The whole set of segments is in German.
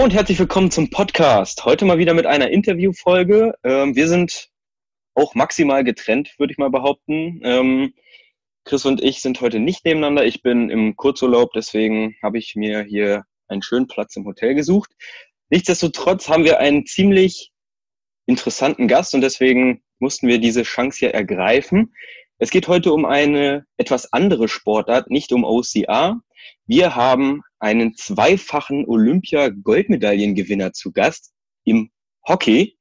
Hallo und herzlich willkommen zum Podcast. Heute mal wieder mit einer Interviewfolge. Ähm, wir sind auch maximal getrennt, würde ich mal behaupten. Ähm, Chris und ich sind heute nicht nebeneinander. Ich bin im Kurzurlaub, deswegen habe ich mir hier einen schönen Platz im Hotel gesucht. Nichtsdestotrotz haben wir einen ziemlich interessanten Gast und deswegen mussten wir diese Chance hier ergreifen. Es geht heute um eine etwas andere Sportart, nicht um OCR. Wir haben einen zweifachen Olympia-Goldmedaillengewinner zu Gast im Hockey.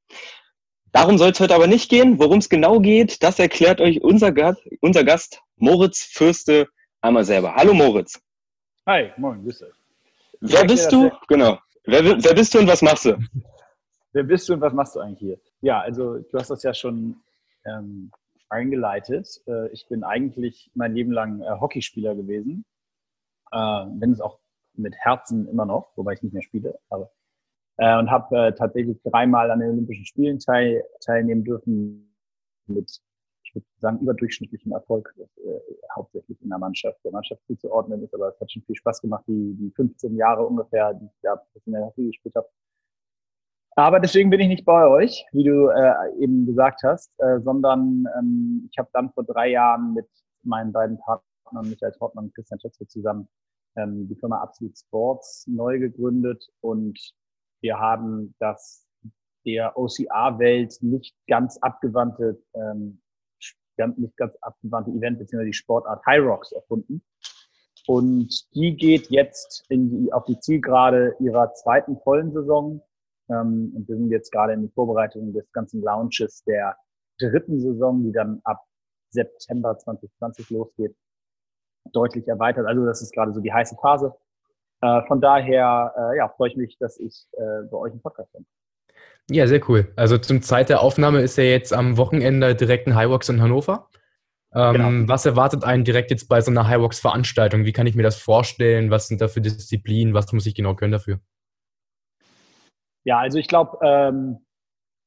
Darum soll es heute aber nicht gehen. Worum es genau geht, das erklärt euch unser Gast, unser Gast Moritz Fürste einmal selber. Hallo Moritz. Hi, moin, grüß dich. Wer bist du? Genau. Wer, wer bist du und was machst du? Wer bist du und was machst du eigentlich hier? Ja, also du hast das ja schon ähm, eingeleitet. Äh, ich bin eigentlich mein Leben lang äh, Hockeyspieler gewesen. Äh, wenn es auch mit Herzen immer noch, wobei ich nicht mehr spiele, aber äh, und habe äh, tatsächlich dreimal an den Olympischen Spielen teil, teilnehmen dürfen mit, ich würde sagen, überdurchschnittlichem Erfolg, äh, hauptsächlich in der Mannschaft, der Mannschaft zuzuordnen ist, aber es hat schon viel Spaß gemacht, die, die 15 Jahre ungefähr, die ich da professionell Hockey gespielt habe. Aber deswegen bin ich nicht bei euch, wie du äh, eben gesagt hast, äh, sondern ähm, ich habe dann vor drei Jahren mit meinen beiden Partnern, Michael Trautmann und Christian Schätzke zusammen ähm, die Firma Absolute Sports neu gegründet und wir haben das der OCR-Welt nicht ganz abgewandte, ähm, nicht ganz abgewandte Event bzw. die Sportart High Rocks erfunden. Und die geht jetzt in die, auf die Zielgerade ihrer zweiten vollen Saison. Ähm, und wir sind jetzt gerade in die Vorbereitung des ganzen Launches der dritten Saison, die dann ab September 2020 losgeht deutlich erweitert. Also das ist gerade so die heiße Phase. Äh, von daher äh, ja, freue ich mich, dass ich äh, bei euch im Podcast bin. Ja, sehr cool. Also zum Zeit der Aufnahme ist ja jetzt am Wochenende direkt ein Highwalks in Hannover. Ähm, genau. Was erwartet einen direkt jetzt bei so einer Highwalks-Veranstaltung? Wie kann ich mir das vorstellen? Was sind da für Disziplinen? Was muss ich genau können dafür? Ja, also ich glaube, ähm,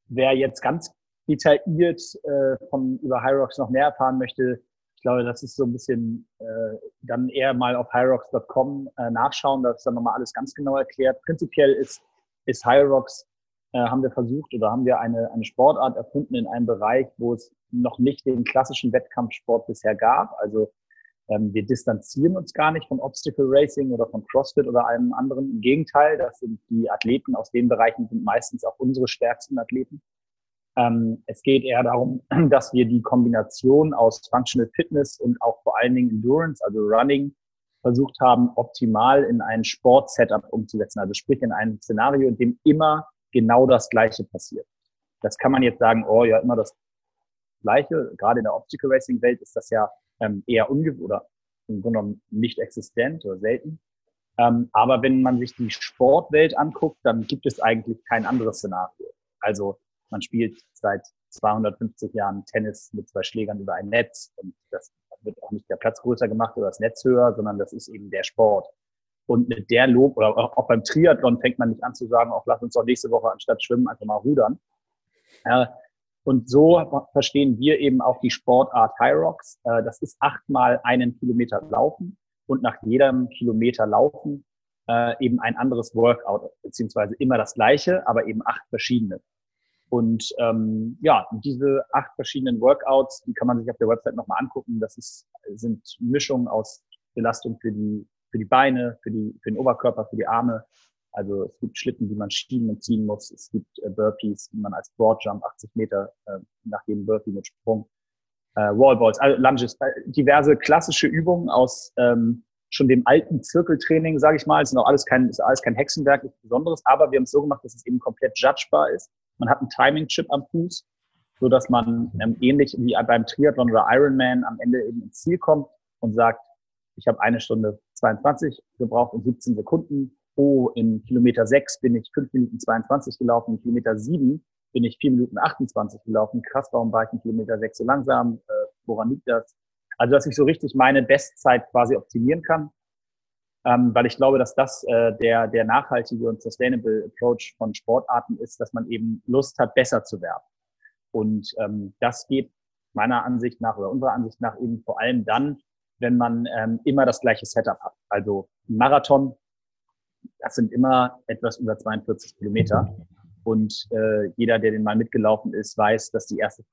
wer jetzt ganz detailliert äh, von über Hyrox noch mehr erfahren möchte, ich glaube, das ist so ein bisschen äh, dann eher mal auf hyrocks.com äh, nachschauen, da ist dann nochmal alles ganz genau erklärt. Prinzipiell ist, ist Hyrox, äh, haben wir versucht oder haben wir eine, eine Sportart erfunden in einem Bereich, wo es noch nicht den klassischen Wettkampfsport bisher gab. Also ähm, wir distanzieren uns gar nicht von Obstacle Racing oder von CrossFit oder einem anderen. Im Gegenteil, das sind die Athleten aus den Bereichen sind meistens auch unsere stärksten Athleten. Ähm, es geht eher darum, dass wir die Kombination aus Functional Fitness und auch vor allen Dingen Endurance, also Running, versucht haben, optimal in ein Sport-Setup umzusetzen. Also sprich in ein Szenario, in dem immer genau das Gleiche passiert. Das kann man jetzt sagen, oh ja, immer das Gleiche. Gerade in der Optical Racing Welt ist das ja ähm, eher unge oder im Grunde genommen nicht existent oder selten. Ähm, aber wenn man sich die Sportwelt anguckt, dann gibt es eigentlich kein anderes Szenario. Also man spielt seit 250 Jahren Tennis mit zwei Schlägern über ein Netz und das wird auch nicht der Platz größer gemacht oder das Netz höher, sondern das ist eben der Sport. Und mit der Lob, oder auch beim Triathlon fängt man nicht an zu sagen, auch lass uns doch nächste Woche anstatt schwimmen einfach mal rudern. Und so verstehen wir eben auch die Sportart High Rocks. Äh, das ist achtmal einen Kilometer laufen und nach jedem Kilometer laufen äh, eben ein anderes Workout, beziehungsweise immer das gleiche, aber eben acht verschiedene. Und ähm, ja, diese acht verschiedenen Workouts, die kann man sich auf der Website nochmal angucken. Das ist, sind Mischungen aus Belastung für die, für die Beine, für, die, für den Oberkörper, für die Arme. Also es gibt Schlitten, die man schieben und ziehen muss. Es gibt äh, Burpees, die man als Broadjump 80 Meter äh, nach jedem Burpee mit Sprung. Äh, Wallballs, also Lunges, äh, diverse klassische Übungen aus ähm, schon dem alten Zirkeltraining, sage ich mal. Es ist noch alles kein, ist alles kein Hexenwerk, nichts Besonderes, aber wir haben es so gemacht, dass es eben komplett judgebar ist. Man hat einen Timing-Chip am Fuß, so dass man ähm, ähnlich wie beim Triathlon oder Ironman am Ende eben ins Ziel kommt und sagt, ich habe eine Stunde 22 gebraucht und 17 Sekunden. Oh, in Kilometer 6 bin ich 5 Minuten 22 gelaufen, in Kilometer 7 bin ich 4 Minuten 28 gelaufen. Krass, warum war ich in Kilometer 6 so langsam? Äh, woran liegt das? Also, dass ich so richtig meine Bestzeit quasi optimieren kann ähm, weil ich glaube, dass das äh, der, der nachhaltige und sustainable Approach von Sportarten ist, dass man eben Lust hat, besser zu werden. Und ähm, das geht meiner Ansicht nach oder unserer Ansicht nach eben vor allem dann, wenn man ähm, immer das gleiche Setup hat. Also Marathon das sind immer etwas über 42 Kilometer. Und äh, jeder, der den mal mitgelaufen ist, weiß, dass die erste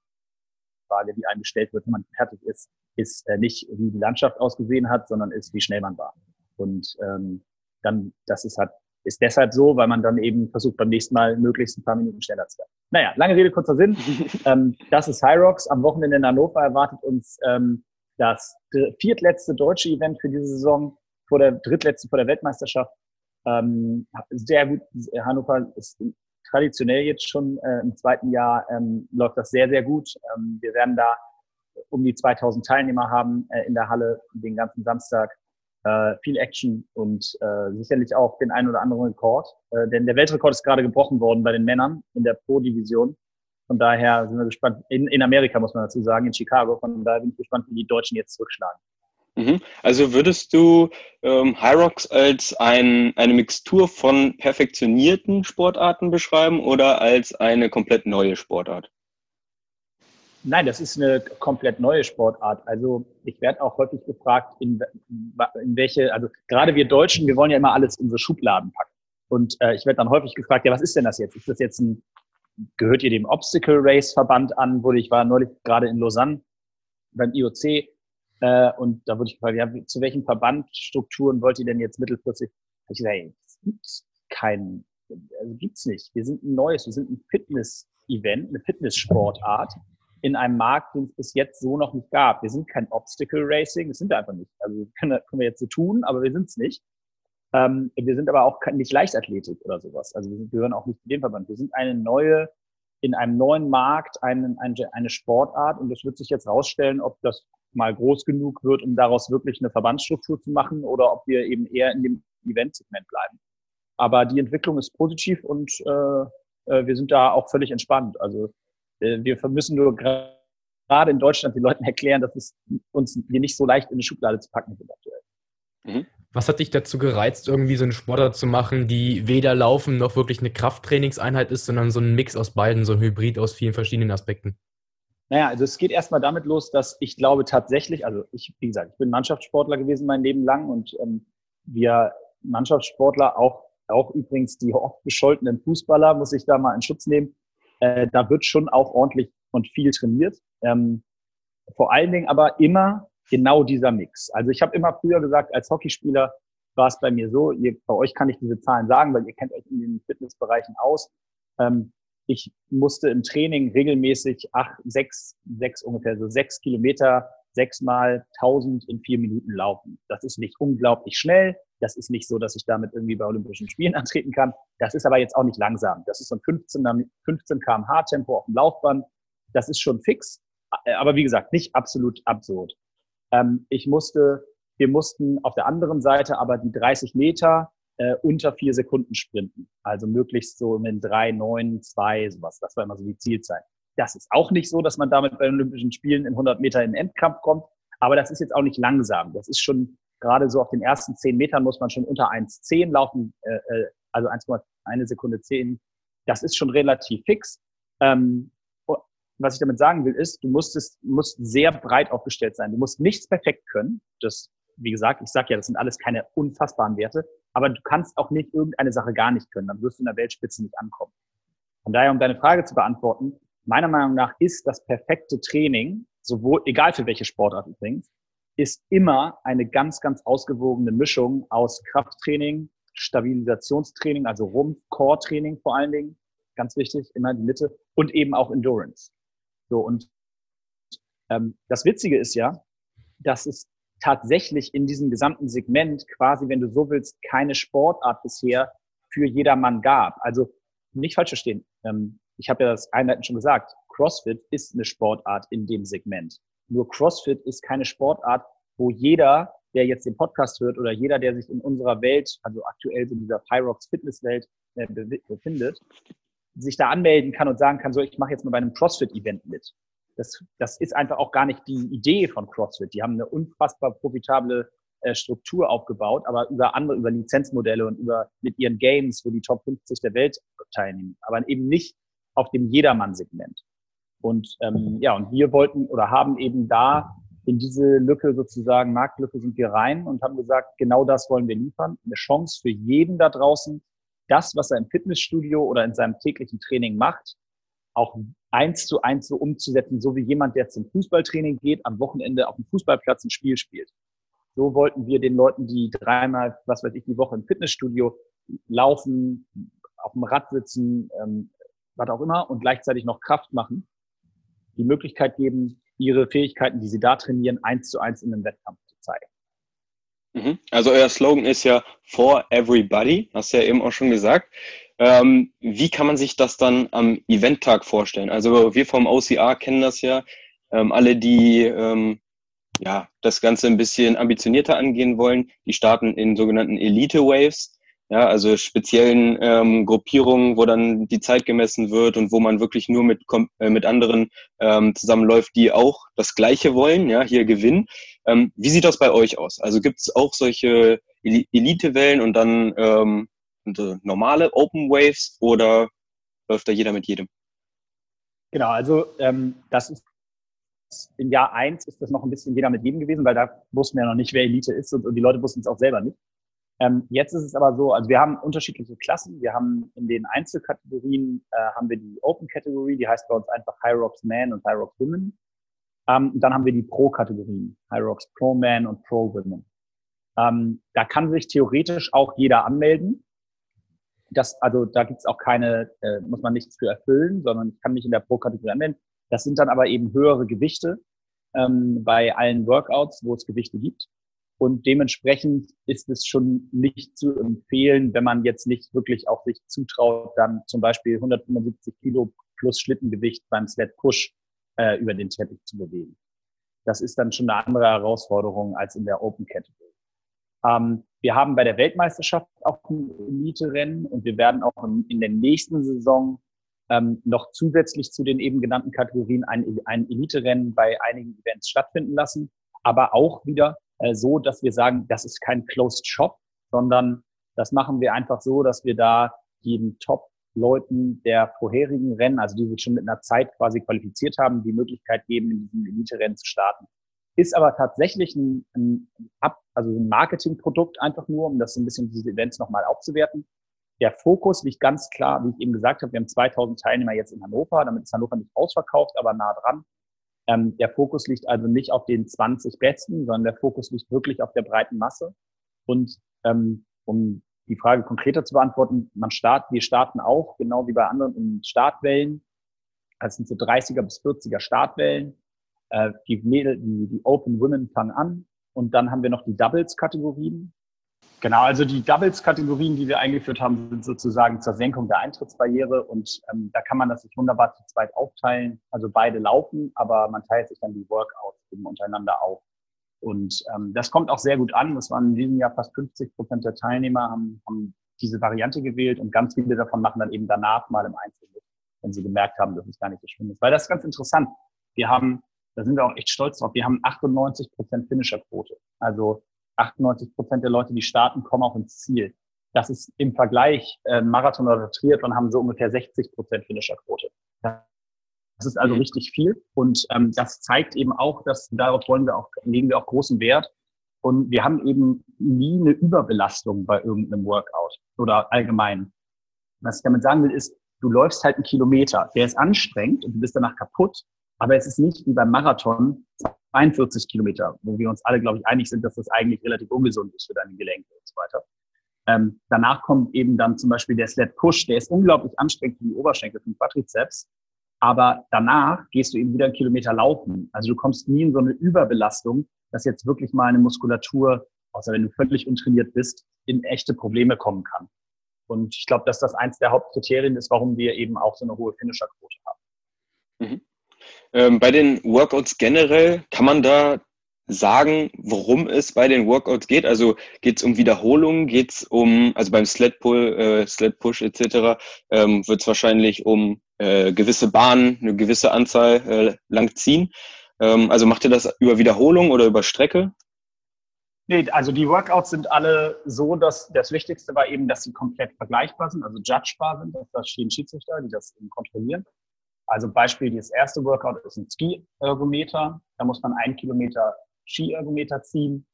Frage, die einem gestellt wird, wenn man fertig ist, ist äh, nicht, wie die Landschaft ausgesehen hat, sondern ist, wie schnell man war. Und ähm, dann, das ist halt, ist deshalb so, weil man dann eben versucht, beim nächsten Mal möglichst ein paar Minuten schneller zu werden. Naja, lange Rede, kurzer Sinn. ähm, das ist High Rocks. Am Wochenende in Hannover erwartet uns ähm, das viertletzte deutsche Event für diese Saison, vor der drittletzte vor der Weltmeisterschaft. Ähm, sehr gut. Hannover ist traditionell jetzt schon äh, im zweiten Jahr ähm, läuft das sehr, sehr gut. Ähm, wir werden da um die 2000 Teilnehmer haben äh, in der Halle den ganzen Samstag. Äh, viel Action und äh, sicherlich auch den einen oder anderen Rekord. Äh, denn der Weltrekord ist gerade gebrochen worden bei den Männern in der Pro-Division. Von daher sind wir gespannt. In, in Amerika muss man dazu sagen, in Chicago. Von daher bin ich gespannt, wie die Deutschen jetzt zurückschlagen. Mhm. Also würdest du ähm, Hyrox als ein, eine Mixtur von perfektionierten Sportarten beschreiben oder als eine komplett neue Sportart? Nein, das ist eine komplett neue Sportart. Also ich werde auch häufig gefragt, in, in welche, also gerade wir Deutschen, wir wollen ja immer alles in unsere Schubladen packen. Und äh, ich werde dann häufig gefragt, ja, was ist denn das jetzt? Ist das jetzt ein, gehört ihr dem Obstacle Race Verband an? Wurde ich war neulich gerade in Lausanne beim IOC äh, und da wurde ich gefragt, ja, zu welchen Verbandstrukturen wollt ihr denn jetzt mittelfristig? Ich gesagt, es gibt keinen, also gibt's nicht. Wir sind ein neues, wir sind ein Fitness-Event, eine Fitness-Sportart in einem Markt, den es bis jetzt so noch nicht gab. Wir sind kein Obstacle Racing, das sind wir einfach nicht. Also können, können wir jetzt so tun, aber wir sind es nicht. Ähm, wir sind aber auch nicht Leichtathletik oder sowas. Also wir gehören auch nicht zu dem Verband. Wir sind eine neue, in einem neuen Markt, eine, eine, eine Sportart und es wird sich jetzt rausstellen, ob das mal groß genug wird, um daraus wirklich eine Verbandsstruktur zu machen oder ob wir eben eher in dem Eventsegment bleiben. Aber die Entwicklung ist positiv und äh, äh wir sind da auch völlig entspannt. Also wir müssen nur gerade in Deutschland den Leuten erklären, dass es uns wir nicht so leicht in eine Schublade zu packen sind aktuell. Mhm. Was hat dich dazu gereizt, irgendwie so eine Sportart zu machen, die weder Laufen noch wirklich eine Krafttrainingseinheit ist, sondern so ein Mix aus beiden, so ein Hybrid aus vielen verschiedenen Aspekten? Naja, also es geht erstmal damit los, dass ich glaube tatsächlich, also ich, wie gesagt, ich bin Mannschaftssportler gewesen mein Leben lang und ähm, wir Mannschaftssportler, auch, auch übrigens die oft bescholtenen Fußballer, muss ich da mal in Schutz nehmen, äh, da wird schon auch ordentlich und viel trainiert. Ähm, vor allen Dingen aber immer genau dieser Mix. Also ich habe immer früher gesagt, als Hockeyspieler war es bei mir so, ihr, bei euch kann ich diese Zahlen sagen, weil ihr kennt euch in den Fitnessbereichen aus. Ähm, ich musste im Training regelmäßig acht, sechs, sechs ungefähr so sechs Kilometer, sechsmal tausend in vier Minuten laufen. Das ist nicht unglaublich schnell. Das ist nicht so, dass ich damit irgendwie bei Olympischen Spielen antreten kann. Das ist aber jetzt auch nicht langsam. Das ist so ein 15, 15 kmh Tempo auf dem Laufband. Das ist schon fix. Aber wie gesagt, nicht absolut absurd. Ähm, ich musste, wir mussten auf der anderen Seite aber die 30 Meter äh, unter vier Sekunden sprinten. Also möglichst so in drei, neun, zwei, sowas. Das war immer so die Zielzeit. Das ist auch nicht so, dass man damit bei den Olympischen Spielen in 100 Meter in den Endkampf kommt. Aber das ist jetzt auch nicht langsam. Das ist schon gerade so auf den ersten zehn Metern muss man schon unter 1,10 laufen, äh, äh also 1,1 Sekunde 10. Das ist schon relativ fix. Ähm, was ich damit sagen will, ist, du musst, es, musst sehr breit aufgestellt sein. Du musst nichts perfekt können. Das, wie gesagt, ich sage ja, das sind alles keine unfassbaren Werte. Aber du kannst auch nicht irgendeine Sache gar nicht können. Dann wirst du in der Weltspitze nicht ankommen. Von daher, um deine Frage zu beantworten, meiner Meinung nach ist das perfekte Training, sowohl, egal für welche Sportart übrigens, ist immer eine ganz, ganz ausgewogene Mischung aus Krafttraining, Stabilisationstraining, also Rumpf, Core-Training vor allen Dingen, ganz wichtig, immer die Mitte, und eben auch Endurance. So, und ähm, das Witzige ist ja, dass es tatsächlich in diesem gesamten Segment quasi, wenn du so willst, keine Sportart bisher für jedermann gab. Also nicht falsch verstehen. Ähm, ich habe ja das einleitend schon gesagt. CrossFit ist eine Sportart in dem Segment. Nur CrossFit ist keine Sportart, wo jeder, der jetzt den Podcast hört oder jeder, der sich in unserer Welt, also aktuell in dieser Pyrox Fitnesswelt äh, befindet, sich da anmelden kann und sagen kann, so, ich mache jetzt mal bei einem CrossFit-Event mit. Das, das ist einfach auch gar nicht die Idee von CrossFit. Die haben eine unfassbar profitable äh, Struktur aufgebaut, aber über andere, über Lizenzmodelle und über mit ihren Games, wo die Top 50 der Welt teilnehmen, aber eben nicht auf dem Jedermann-Segment. Und ähm, ja, und wir wollten oder haben eben da in diese Lücke sozusagen, Marktlücke sind wir rein und haben gesagt, genau das wollen wir liefern. Eine Chance für jeden da draußen, das, was er im Fitnessstudio oder in seinem täglichen Training macht, auch eins zu eins so umzusetzen, so wie jemand, der zum Fußballtraining geht, am Wochenende auf dem Fußballplatz ein Spiel spielt. So wollten wir den Leuten, die dreimal, was weiß ich, die Woche im Fitnessstudio laufen, auf dem Rad sitzen, ähm, was auch immer, und gleichzeitig noch Kraft machen, die Möglichkeit geben, ihre Fähigkeiten, die sie da trainieren, eins zu eins in einem Wettkampf zu zeigen. Mhm. Also euer Slogan ist ja For Everybody, hast du ja eben auch schon gesagt. Ähm, wie kann man sich das dann am Eventtag vorstellen? Also wir vom OCR kennen das ja. Ähm, alle, die ähm, ja, das Ganze ein bisschen ambitionierter angehen wollen, die starten in sogenannten Elite Waves. Ja, also speziellen ähm, Gruppierungen, wo dann die Zeit gemessen wird und wo man wirklich nur mit, äh, mit anderen ähm, zusammenläuft, die auch das Gleiche wollen, ja, hier gewinnen. Ähm, wie sieht das bei euch aus? Also gibt es auch solche Elite-Wellen und dann ähm, normale Open Waves oder läuft da jeder mit jedem? Genau, also ähm, das ist im Jahr eins ist das noch ein bisschen jeder mit jedem gewesen, weil da wussten wir ja noch nicht, wer Elite ist und, und die Leute wussten es auch selber nicht. Ähm, jetzt ist es aber so, also wir haben unterschiedliche Klassen. Wir haben in den Einzelkategorien äh, haben wir die Open Category, die heißt bei uns einfach High Rocks Man und High Rocks Women. Ähm, dann haben wir die Pro-Kategorien, High Rocks Pro Man und Pro Women. Ähm, da kann sich theoretisch auch jeder anmelden. Das, also da gibt's auch keine, äh, muss man nichts für erfüllen, sondern ich kann mich in der Pro-Kategorie anmelden. Das sind dann aber eben höhere Gewichte ähm, bei allen Workouts, wo es Gewichte gibt. Und dementsprechend ist es schon nicht zu empfehlen, wenn man jetzt nicht wirklich auch sich zutraut, dann zum Beispiel 175 Kilo plus Schlittengewicht beim Sled Push äh, über den Teppich zu bewegen. Das ist dann schon eine andere Herausforderung als in der Open Category. Ähm, wir haben bei der Weltmeisterschaft auch ein Elite-Rennen und wir werden auch in, in der nächsten Saison ähm, noch zusätzlich zu den eben genannten Kategorien ein, ein Elite-Rennen bei einigen Events stattfinden lassen, aber auch wieder äh, so, dass wir sagen, das ist kein Closed Shop, sondern das machen wir einfach so, dass wir da den Top-Leuten der vorherigen Rennen, also die sich schon mit einer Zeit quasi qualifiziert haben, die Möglichkeit geben, in diesem Elite-Rennen zu starten. Ist aber tatsächlich ein, ein, also ein Marketingprodukt einfach nur, um das ein bisschen diese Events nochmal aufzuwerten. Der Fokus liegt ganz klar, wie ich eben gesagt habe, wir haben 2000 Teilnehmer jetzt in Hannover, damit ist Hannover nicht ausverkauft, aber nah dran. Ähm, der Fokus liegt also nicht auf den 20 Besten, sondern der Fokus liegt wirklich auf der breiten Masse. Und ähm, um die Frage konkreter zu beantworten, man start, wir starten auch, genau wie bei anderen, in Startwellen. Das sind so 30er bis 40er Startwellen. Äh, die, Mädel, die, die Open Women fangen an. Und dann haben wir noch die Doubles-Kategorien. Genau, also die Doubles-Kategorien, die wir eingeführt haben, sind sozusagen zur Senkung der Eintrittsbarriere und ähm, da kann man das sich wunderbar zu zweit aufteilen. Also beide laufen, aber man teilt sich dann die Workouts eben untereinander auf. Und ähm, das kommt auch sehr gut an. Das waren in diesem Jahr fast 50 Prozent der Teilnehmer haben, haben diese Variante gewählt und ganz viele davon machen dann eben danach mal im Einzel mit, wenn sie gemerkt haben, dass es gar nicht so schlimm ist. Weil das ist ganz interessant. Wir haben, da sind wir auch echt stolz drauf, wir haben 98 Prozent Finisher-Quote. Also 98 Prozent der Leute, die starten, kommen auch ins Ziel. Das ist im Vergleich äh, Marathon oder Triathlon haben so ungefähr 60 Prozent Finisher-Quote. Das ist also mhm. richtig viel und ähm, das zeigt eben auch, dass darauf wollen wir auch legen wir auch großen Wert und wir haben eben nie eine Überbelastung bei irgendeinem Workout oder allgemein. Was ich damit sagen will, ist, du läufst halt einen Kilometer, der ist anstrengend und du bist danach kaputt, aber es ist nicht wie beim Marathon 42 Kilometer, wo wir uns alle, glaube ich, einig sind, dass das eigentlich relativ ungesund ist für deine Gelenke und so weiter. Ähm, danach kommt eben dann zum Beispiel der Sled Push, der ist unglaublich anstrengend für die Oberschenkel, für den Quadrizeps. Aber danach gehst du eben wieder einen Kilometer laufen. Also du kommst nie in so eine Überbelastung, dass jetzt wirklich mal eine Muskulatur, außer wenn du völlig untrainiert bist, in echte Probleme kommen kann. Und ich glaube, dass das eins der Hauptkriterien ist, warum wir eben auch so eine hohe Finisher-Quote haben. Mhm. Ähm, bei den Workouts generell, kann man da sagen, worum es bei den Workouts geht? Also geht es um Wiederholungen, geht es um, also beim Sled Pull, äh, Sled Push etc. Ähm, wird es wahrscheinlich um äh, gewisse Bahnen, eine gewisse Anzahl äh, lang ziehen. Ähm, also macht ihr das über Wiederholung oder über Strecke? Nee, also die Workouts sind alle so, dass das Wichtigste war eben, dass sie komplett vergleichbar sind, also judgebar sind. Da stehen Schiedsrichter, die das eben kontrollieren. Also Beispiel, das erste Workout ist ein Ski-Ergometer. Da muss man einen Kilometer Ski-Ergometer ziehen.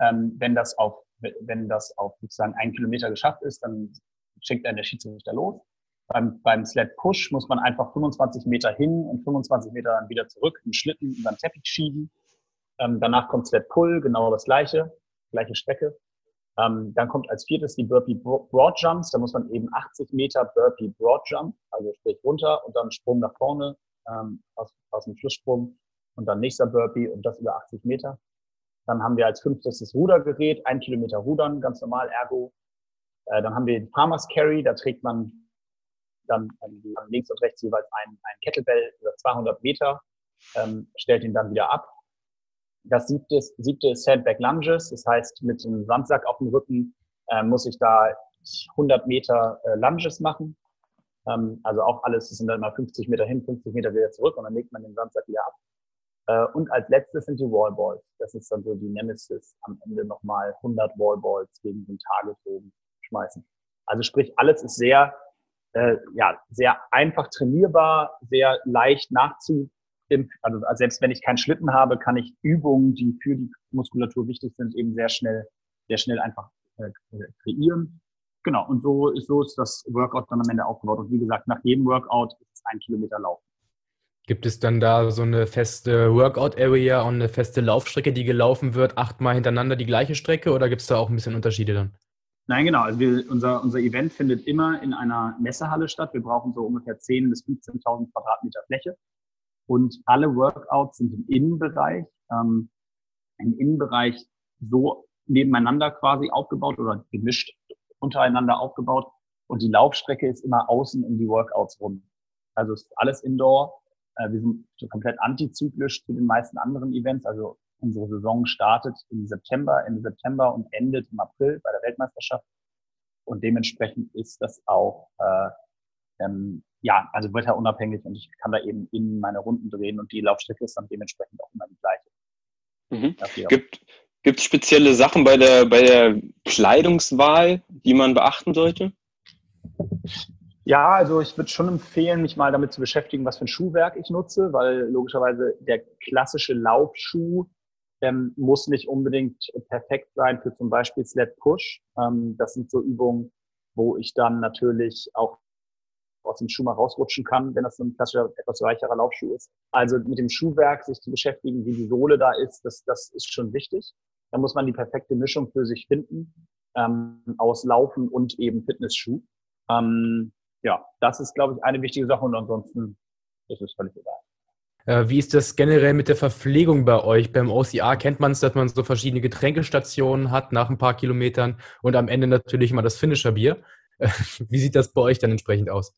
Ähm, wenn das auf, wenn das auf sozusagen einen Kilometer geschafft ist, dann schickt er der Schiedsrichter los. Beim, beim Sled Push muss man einfach 25 Meter hin und 25 Meter dann wieder zurück, im Schlitten über den Teppich schieben. Ähm, danach kommt Sled Pull, genau das gleiche, gleiche Strecke. Ähm, dann kommt als viertes die Burpee Broad Jumps. Da muss man eben 80 Meter Burpee Broad Jump, also sprich runter und dann Sprung nach vorne ähm, aus, aus dem Flusssprung und dann nächster Burpee und das über 80 Meter. Dann haben wir als fünftes das Rudergerät, ein Kilometer Rudern, ganz normal, Ergo. Äh, dann haben wir den Farmers Carry, da trägt man dann links und rechts jeweils ein, ein Kettlebell über 200 Meter, ähm, stellt ihn dann wieder ab das siebte, siebte ist Sandbag Lunges. Das heißt, mit einem Sandsack auf dem Rücken äh, muss ich da 100 Meter äh, Lunges machen. Ähm, also auch alles, das sind dann mal 50 Meter hin, 50 Meter wieder zurück und dann legt man den Sandsack wieder ab. Äh, und als letztes sind die Wallballs. Das ist dann so die Nemesis. Am Ende nochmal 100 Wallballs gegen den Target schmeißen. Also sprich, alles ist sehr, äh, ja, sehr einfach trainierbar, sehr leicht nachzu, also selbst wenn ich keinen Schlitten habe, kann ich Übungen, die für die Muskulatur wichtig sind, eben sehr schnell, sehr schnell einfach äh, kreieren. Genau, und so ist, so ist das Workout dann am Ende aufgebaut. Und wie gesagt, nach jedem Workout ist es ein Kilometer Laufen. Gibt es dann da so eine feste Workout-Area und eine feste Laufstrecke, die gelaufen wird, achtmal hintereinander die gleiche Strecke oder gibt es da auch ein bisschen Unterschiede dann? Nein, genau. Also wir, unser, unser Event findet immer in einer Messehalle statt. Wir brauchen so ungefähr 10.000 bis 15.000 Quadratmeter Fläche. Und alle Workouts sind im Innenbereich, ähm, im Innenbereich so nebeneinander quasi aufgebaut oder gemischt untereinander aufgebaut. Und die Laufstrecke ist immer außen um die Workouts rum. Also ist alles Indoor. Äh, wir sind komplett antizyklisch zu den meisten anderen Events. Also unsere Saison startet im September, Ende September und endet im April bei der Weltmeisterschaft. Und dementsprechend ist das auch äh, ähm, ja, also wetterunabhängig und ich kann da eben in meine Runden drehen und die Laufstrecke ist dann dementsprechend auch immer die gleiche. Mhm. Gibt gibt es spezielle Sachen bei der, bei der Kleidungswahl, die man beachten sollte? Ja, also ich würde schon empfehlen, mich mal damit zu beschäftigen, was für ein Schuhwerk ich nutze, weil logischerweise der klassische Laufschuh ähm, muss nicht unbedingt perfekt sein für zum Beispiel Sled Push. Ähm, das sind so Übungen, wo ich dann natürlich auch aus dem Schuh mal rausrutschen kann, wenn das so ein klassischer, etwas weicherer Laufschuh ist. Also mit dem Schuhwerk sich zu beschäftigen, wie die Sohle da ist, das, das ist schon wichtig. Da muss man die perfekte Mischung für sich finden, ähm, aus Laufen und eben Fitnessschuh. Ähm, ja, das ist, glaube ich, eine wichtige Sache und ansonsten ist es völlig egal. Äh, wie ist das generell mit der Verpflegung bei euch? Beim OCR kennt man es, dass man so verschiedene Getränkestationen hat nach ein paar Kilometern und am Ende natürlich immer das Finisher-Bier. Wie sieht das bei euch dann entsprechend aus?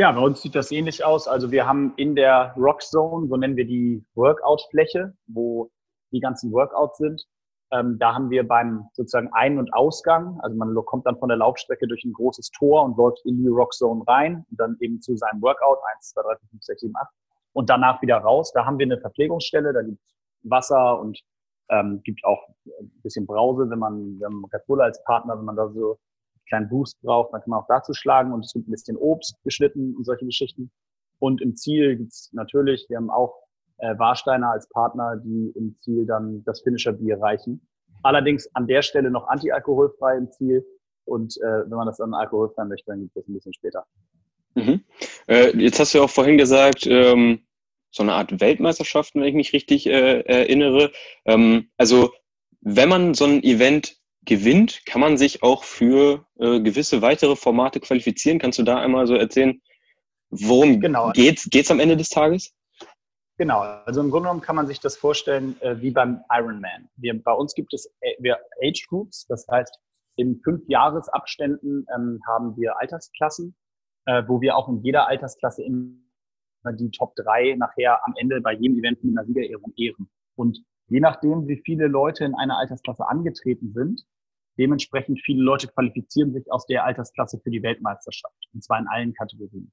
Ja, bei uns sieht das ähnlich aus. Also wir haben in der Rock Zone, so nennen wir die Workout-Fläche, wo die ganzen Workouts sind. Ähm, da haben wir beim sozusagen Ein- und Ausgang, also man kommt dann von der Laufstrecke durch ein großes Tor und läuft in die Rock Zone rein und dann eben zu seinem Workout, 1, 2, 3, 4, 5, 6, 7, 8 und danach wieder raus. Da haben wir eine Verpflegungsstelle, da gibt es Wasser und ähm, gibt auch ein bisschen Brause, wenn man, wenn man Red Bull als Partner, wenn man da so kleinen Boost braucht, dann kann man auch dazu schlagen und es gibt ein bisschen Obst geschnitten und solche Geschichten. Und im Ziel gibt's natürlich, wir haben auch äh, Warsteiner als Partner, die im Ziel dann das Finisher Bier reichen. Allerdings an der Stelle noch antialkoholfrei im Ziel. Und äh, wenn man das dann alkoholfrei möchte, dann gibt es ein bisschen später. Mhm. Äh, jetzt hast du ja auch vorhin gesagt, ähm, so eine Art Weltmeisterschaft, wenn ich mich richtig äh, erinnere. Ähm, also wenn man so ein Event gewinnt, kann man sich auch für äh, gewisse weitere Formate qualifizieren. Kannst du da einmal so erzählen, worum genau. geht es am Ende des Tages? Genau, also im Grunde genommen kann man sich das vorstellen äh, wie beim Ironman. Wir, bei uns gibt es äh, wir Age Groups, das heißt, in fünf Jahresabständen ähm, haben wir Altersklassen, äh, wo wir auch in jeder Altersklasse immer die Top 3 nachher am Ende bei jedem Event mit einer Siegerehrung ehren. Und je nachdem, wie viele Leute in einer Altersklasse angetreten sind, dementsprechend viele Leute qualifizieren sich aus der Altersklasse für die Weltmeisterschaft. Und zwar in allen Kategorien.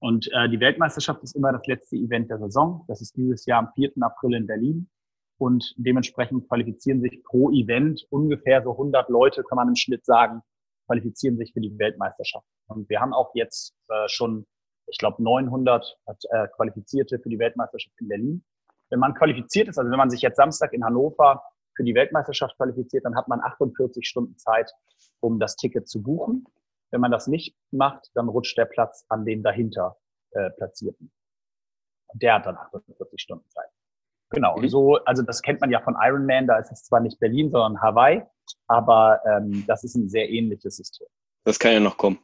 Und äh, die Weltmeisterschaft ist immer das letzte Event der Saison. Das ist dieses Jahr am 4. April in Berlin. Und dementsprechend qualifizieren sich pro Event ungefähr so 100 Leute, kann man im Schnitt sagen, qualifizieren sich für die Weltmeisterschaft. Und wir haben auch jetzt äh, schon ich glaube, 900 äh, Qualifizierte für die Weltmeisterschaft in Berlin. Wenn man qualifiziert ist, also wenn man sich jetzt Samstag in Hannover für die Weltmeisterschaft qualifiziert, dann hat man 48 Stunden Zeit, um das Ticket zu buchen. Wenn man das nicht macht, dann rutscht der Platz an den dahinter äh, Platzierten. Und der hat dann 48 Stunden Zeit. Genau, so, also das kennt man ja von Ironman, da ist es zwar nicht Berlin, sondern Hawaii, aber ähm, das ist ein sehr ähnliches System. Das kann ja noch kommen.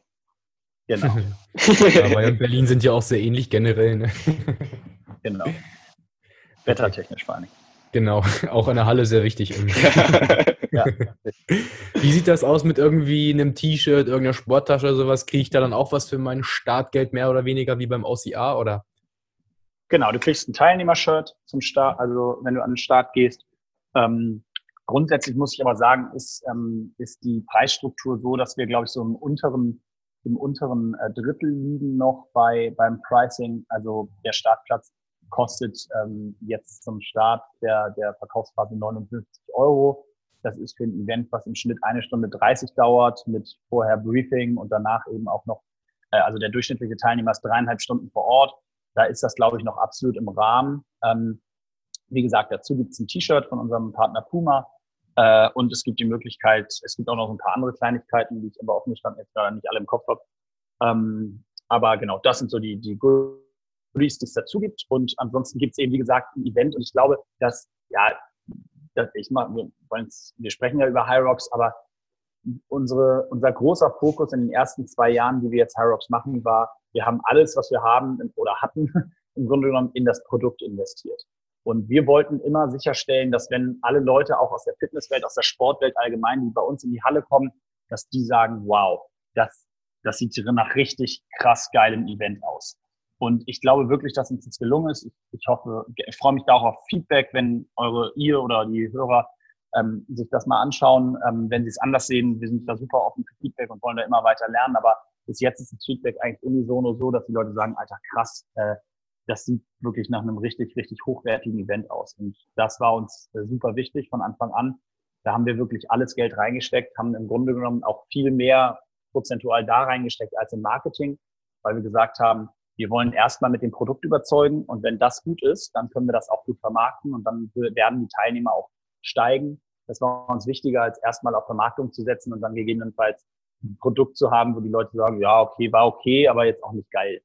Genau. Hawaii und Berlin sind ja auch sehr ähnlich generell. Ne? genau. Wettertechnisch vor allem. Genau, auch in der Halle sehr wichtig. ja. Wie sieht das aus mit irgendwie einem T-Shirt, irgendeiner Sporttasche oder sowas? Kriege ich da dann auch was für mein Startgeld mehr oder weniger wie beim OCA oder? Genau, du kriegst ein Teilnehmershirt zum Start, also wenn du an den Start gehst. Ähm, grundsätzlich muss ich aber sagen, ist, ähm, ist die Preisstruktur so, dass wir, glaube ich, so im unteren, im unteren äh, Drittel liegen noch bei, beim Pricing. Also der Startplatz kostet ähm, jetzt zum Start der, der Verkaufsphase 59 Euro. Das ist für ein Event, was im Schnitt eine Stunde 30 dauert, mit vorher Briefing und danach eben auch noch, äh, also der durchschnittliche Teilnehmer ist dreieinhalb Stunden vor Ort. Da ist das, glaube ich, noch absolut im Rahmen. Ähm, wie gesagt, dazu gibt es ein T-Shirt von unserem Partner Puma. Äh, und es gibt die Möglichkeit, es gibt auch noch ein paar andere Kleinigkeiten, die ich aber offen gestanden jetzt gerade nicht alle im Kopf habe. Ähm, aber genau, das sind so die, die Goodies, die es dazu gibt. Und ansonsten gibt es eben, wie gesagt, ein Event. Und ich glaube, dass, ja, dass ich mal, wir, wir sprechen ja über Rocks, aber unsere, unser großer Fokus in den ersten zwei Jahren, die wir jetzt Rocks machen, war, wir haben alles, was wir haben oder hatten, im Grunde genommen in das Produkt investiert. Und wir wollten immer sicherstellen, dass wenn alle Leute auch aus der Fitnesswelt, aus der Sportwelt allgemein, die bei uns in die Halle kommen, dass die sagen, wow, das, das sieht nach richtig krass geilem Event aus. Und ich glaube wirklich, dass uns das gelungen ist. Ich, ich hoffe, ich freue mich da auch auf Feedback, wenn eure, ihr oder die Hörer ähm, sich das mal anschauen. Ähm, wenn sie es anders sehen, wir sind da super offen für Feedback und wollen da immer weiter lernen. Aber bis jetzt ist das Feedback eigentlich unisono so, dass die Leute sagen, Alter, krass, äh, das sieht wirklich nach einem richtig, richtig hochwertigen Event aus. Und das war uns äh, super wichtig von Anfang an. Da haben wir wirklich alles Geld reingesteckt, haben im Grunde genommen auch viel mehr prozentual da reingesteckt als im Marketing, weil wir gesagt haben, wir wollen erstmal mit dem Produkt überzeugen und wenn das gut ist, dann können wir das auch gut vermarkten und dann werden die Teilnehmer auch steigen. Das war uns wichtiger, als erstmal auf Vermarktung zu setzen und dann gegebenenfalls ein Produkt zu haben, wo die Leute sagen, ja, okay, war okay, aber jetzt auch nicht geil.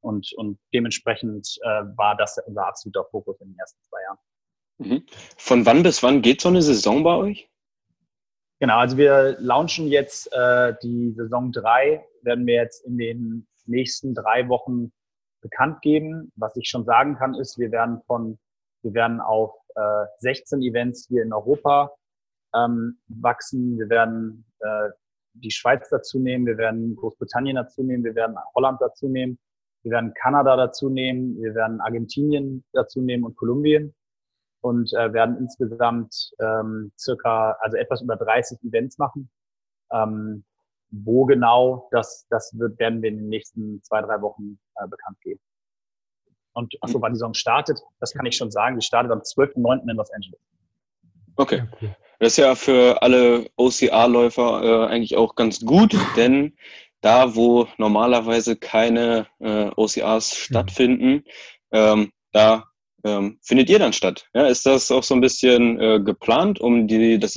Und, und dementsprechend äh, war das unser absoluter Fokus in den ersten zwei Jahren. Mhm. Von wann bis wann geht so eine Saison bei euch? Genau, also wir launchen jetzt äh, die Saison drei, werden wir jetzt in den nächsten drei Wochen bekannt geben. Was ich schon sagen kann, ist, wir werden von, wir werden auf äh, 16 Events hier in Europa ähm, wachsen. Wir werden äh, die Schweiz dazu nehmen, wir werden Großbritannien dazu nehmen, wir werden Holland dazu nehmen, wir werden Kanada dazu nehmen, wir werden Argentinien dazu nehmen und Kolumbien und äh, werden insgesamt ähm, circa, also etwas über 30 Events machen. Ähm, wo genau, das, das wird, werden wir in den nächsten zwei, drei Wochen äh, bekannt geben. Und achso, wann die Saison startet, das kann ich schon sagen. Die startet am 12.09. in Los Angeles. Okay. Das ist ja für alle OCR-Läufer äh, eigentlich auch ganz gut, denn da, wo normalerweise keine äh, OCRs mhm. stattfinden, ähm, da ähm, findet ihr dann statt. Ja, ist das auch so ein bisschen äh, geplant, um die, das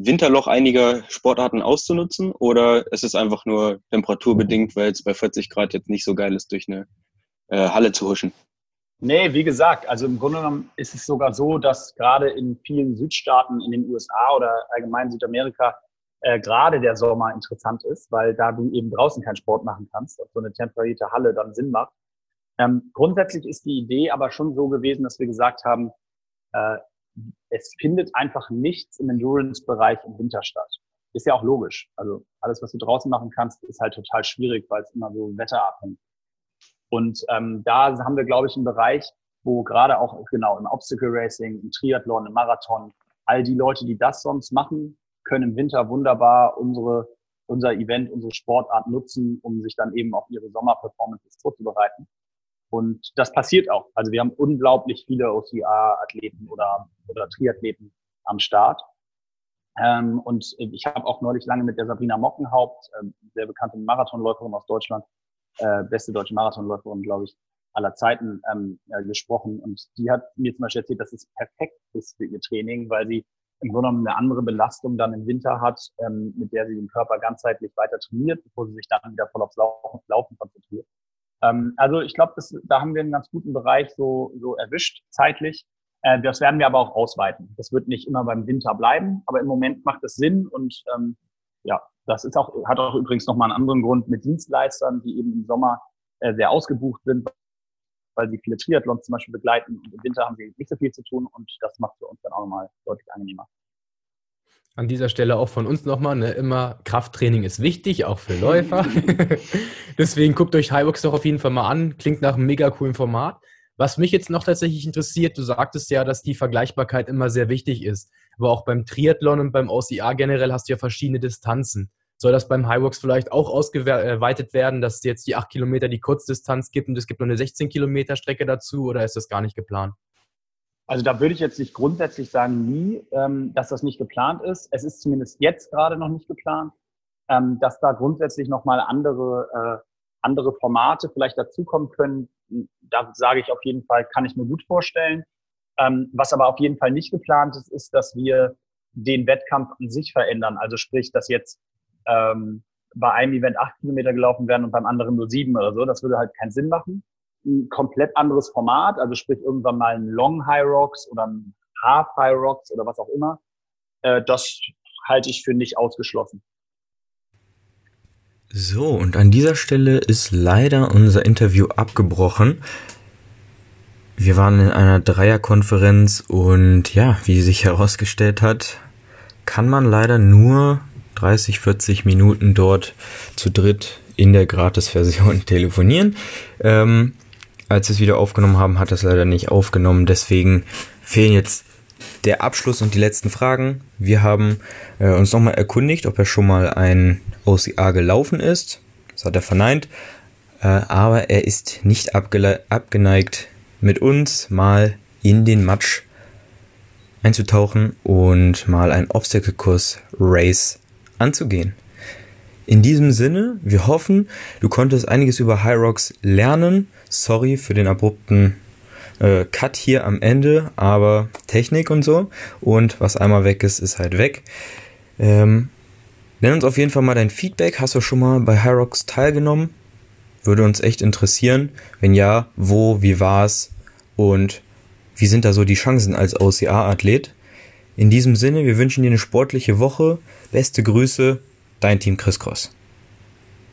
Winterloch einiger Sportarten auszunutzen? Oder ist es einfach nur temperaturbedingt, weil es bei 40 Grad jetzt nicht so geil ist, durch eine äh, Halle zu huschen? Nee, wie gesagt, also im Grunde genommen ist es sogar so, dass gerade in vielen Südstaaten in den USA oder allgemein Südamerika äh, gerade der Sommer interessant ist, weil da du eben draußen keinen Sport machen kannst, ob so eine temperierte Halle dann Sinn macht. Ähm, grundsätzlich ist die Idee aber schon so gewesen, dass wir gesagt haben, äh, es findet einfach nichts im Endurance-Bereich im Winter statt. Ist ja auch logisch. Also alles, was du draußen machen kannst, ist halt total schwierig, weil es immer so wetterabhängig Und ähm, da haben wir, glaube ich, einen Bereich, wo gerade auch genau im Obstacle Racing, im Triathlon, im Marathon, all die Leute, die das sonst machen, können im Winter wunderbar unsere, unser Event, unsere Sportart nutzen, um sich dann eben auf ihre Sommerperformances vorzubereiten. Und das passiert auch. Also wir haben unglaublich viele OCR-Athleten oder, oder Triathleten am Start. Ähm, und ich habe auch neulich lange mit der Sabrina Mockenhaupt, ähm, sehr bekannte Marathonläuferin aus Deutschland, äh, beste deutsche Marathonläuferin, glaube ich, aller Zeiten ähm, äh, gesprochen. Und die hat mir zum Beispiel erzählt, dass es perfekt ist für ihr Training, weil sie im Grunde genommen eine andere Belastung dann im Winter hat, ähm, mit der sie den Körper ganzheitlich weiter trainiert, bevor sie sich dann wieder voll aufs Laufen, Laufen konzentriert. Ähm, also ich glaube, da haben wir einen ganz guten Bereich so, so erwischt zeitlich. Äh, das werden wir aber auch ausweiten. Das wird nicht immer beim Winter bleiben, aber im Moment macht es Sinn und ähm, ja, das ist auch, hat auch übrigens nochmal einen anderen Grund mit Dienstleistern, die eben im Sommer äh, sehr ausgebucht sind, weil sie viele Triathlons zum Beispiel begleiten und im Winter haben sie nicht so viel zu tun und das macht für uns dann auch nochmal deutlich angenehmer. An dieser Stelle auch von uns nochmal, ne, immer Krafttraining ist wichtig, auch für Läufer. Deswegen guckt euch Highbox doch auf jeden Fall mal an. Klingt nach einem mega coolen Format. Was mich jetzt noch tatsächlich interessiert, du sagtest ja, dass die Vergleichbarkeit immer sehr wichtig ist. Aber auch beim Triathlon und beim OCA generell hast du ja verschiedene Distanzen. Soll das beim Highbox vielleicht auch ausgeweitet werden, dass es jetzt die 8 Kilometer die Kurzdistanz gibt und es gibt noch eine 16 Kilometer Strecke dazu oder ist das gar nicht geplant? Also da würde ich jetzt nicht grundsätzlich sagen, nie, ähm, dass das nicht geplant ist. Es ist zumindest jetzt gerade noch nicht geplant, ähm, dass da grundsätzlich nochmal andere, äh, andere Formate vielleicht dazukommen können. Da sage ich auf jeden Fall, kann ich mir gut vorstellen. Ähm, was aber auf jeden Fall nicht geplant ist, ist, dass wir den Wettkampf an sich verändern. Also sprich, dass jetzt ähm, bei einem Event acht Kilometer gelaufen werden und beim anderen nur sieben oder so. Das würde halt keinen Sinn machen ein komplett anderes Format, also sprich irgendwann mal ein Long High Rocks oder ein Half High Rocks oder was auch immer, äh, das halte ich für nicht ausgeschlossen. So, und an dieser Stelle ist leider unser Interview abgebrochen. Wir waren in einer Dreierkonferenz und ja, wie sich herausgestellt hat, kann man leider nur 30, 40 Minuten dort zu dritt in der Gratis-Version telefonieren. Ähm, als wir es wieder aufgenommen haben, hat es leider nicht aufgenommen. Deswegen fehlen jetzt der Abschluss und die letzten Fragen. Wir haben äh, uns nochmal erkundigt, ob er schon mal ein OCA gelaufen ist. Das hat er verneint. Äh, aber er ist nicht abgeneigt, mit uns mal in den Matsch einzutauchen und mal ein Obstacle-Kurs Race anzugehen. In diesem Sinne, wir hoffen, du konntest einiges über Rocks lernen. Sorry für den abrupten äh, Cut hier am Ende, aber Technik und so. Und was einmal weg ist, ist halt weg. Ähm, nenn uns auf jeden Fall mal dein Feedback. Hast du schon mal bei Rocks teilgenommen? Würde uns echt interessieren. Wenn ja, wo, wie war's und wie sind da so die Chancen als OCA-Athlet? In diesem Sinne, wir wünschen dir eine sportliche Woche. Beste Grüße, Dein Team Chris Cross.